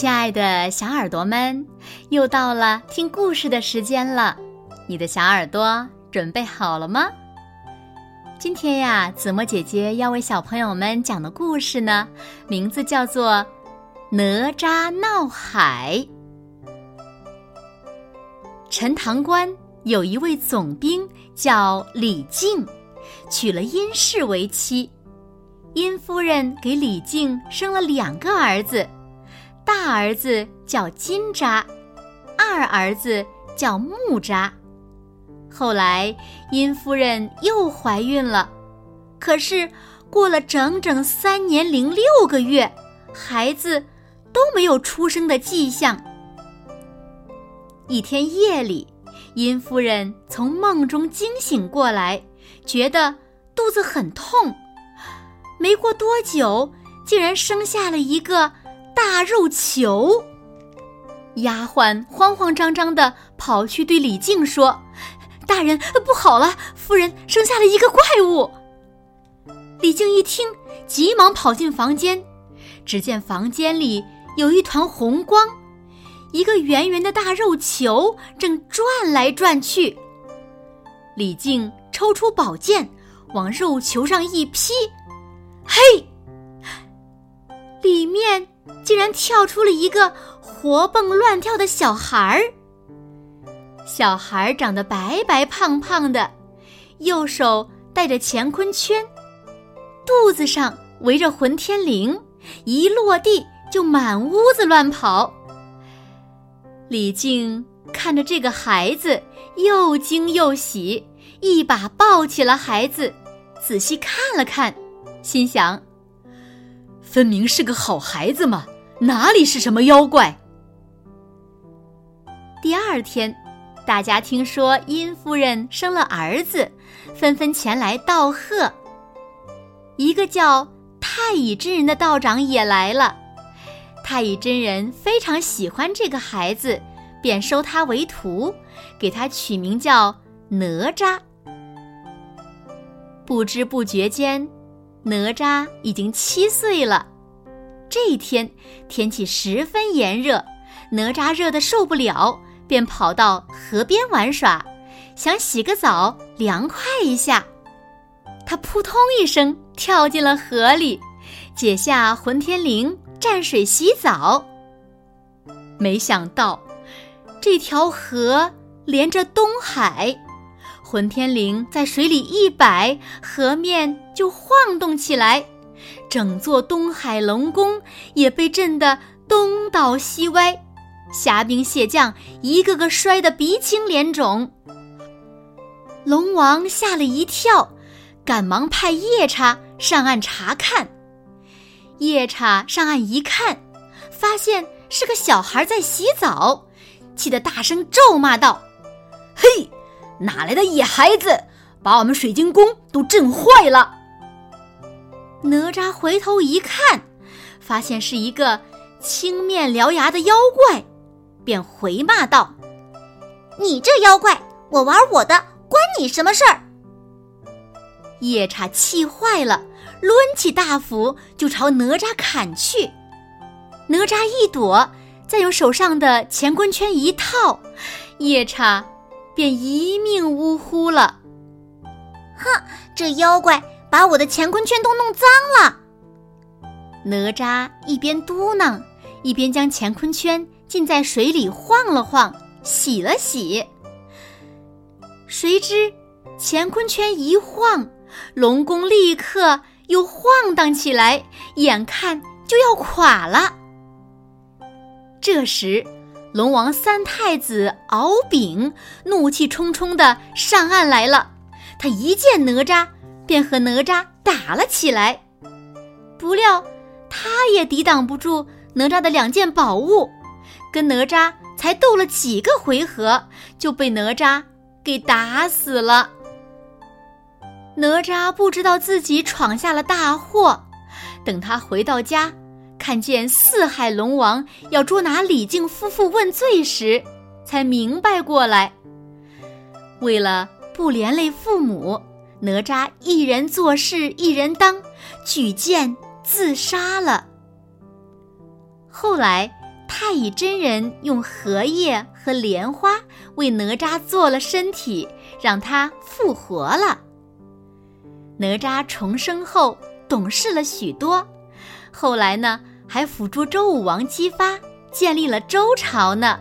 亲爱的小耳朵们，又到了听故事的时间了。你的小耳朵准备好了吗？今天呀，子墨姐姐要为小朋友们讲的故事呢，名字叫做《哪吒闹海》。陈塘关有一位总兵叫李靖，娶了殷氏为妻。殷夫人给李靖生了两个儿子，大儿子叫金吒，二儿子叫木吒。后来，殷夫人又怀孕了，可是过了整整三年零六个月，孩子都没有出生的迹象。一天夜里，殷夫人从梦中惊醒过来，觉得肚子很痛，没过多久，竟然生下了一个大肉球。丫鬟慌慌张张的跑去对李靖说。大人不好了，夫人生下了一个怪物。李靖一听，急忙跑进房间，只见房间里有一团红光，一个圆圆的大肉球正转来转去。李靖抽出宝剑，往肉球上一劈，嘿，里面竟然跳出了一个活蹦乱跳的小孩儿。小孩长得白白胖胖的，右手戴着乾坤圈，肚子上围着混天绫，一落地就满屋子乱跑。李靖看着这个孩子，又惊又喜，一把抱起了孩子，仔细看了看，心想：分明是个好孩子嘛，哪里是什么妖怪？第二天。大家听说殷夫人生了儿子，纷纷前来道贺。一个叫太乙真人的道长也来了。太乙真人非常喜欢这个孩子，便收他为徒，给他取名叫哪吒。不知不觉间，哪吒已经七岁了。这一天天气十分炎热，哪吒热得受不了。便跑到河边玩耍，想洗个澡凉快一下。他扑通一声跳进了河里，解下混天绫蘸水洗澡。没想到，这条河连着东海，混天绫在水里一摆，河面就晃动起来，整座东海龙宫也被震得东倒西歪。虾兵蟹将一个个摔得鼻青脸肿，龙王吓了一跳，赶忙派夜叉上岸查看。夜叉上岸一看，发现是个小孩在洗澡，气得大声咒骂道：“嘿，哪来的野孩子，把我们水晶宫都震坏了！”哪吒回头一看，发现是一个青面獠牙的妖怪。便回骂道：“你这妖怪，我玩我的，关你什么事儿？”夜叉气坏了，抡起大斧就朝哪吒砍去。哪吒一躲，再用手上的乾坤圈一套，夜叉便一命呜呼了。哼，这妖怪把我的乾坤圈都弄脏了。哪吒一边嘟囔，一边将乾坤圈。浸在水里晃了晃，洗了洗。谁知乾坤圈一晃，龙宫立刻又晃荡起来，眼看就要垮了。这时，龙王三太子敖丙怒气冲冲的上岸来了，他一见哪吒，便和哪吒打了起来。不料，他也抵挡不住哪吒的两件宝物。跟哪吒才斗了几个回合，就被哪吒给打死了。哪吒不知道自己闯下了大祸，等他回到家，看见四海龙王要捉拿李靖夫妇问罪时，才明白过来，为了不连累父母，哪吒一人做事一人当，举剑自杀了。后来太乙真人用荷叶和莲花为哪吒做了身体，让他复活了。哪吒重生后懂事了许多，后来呢？还辅助周武王姬发建立了周朝呢。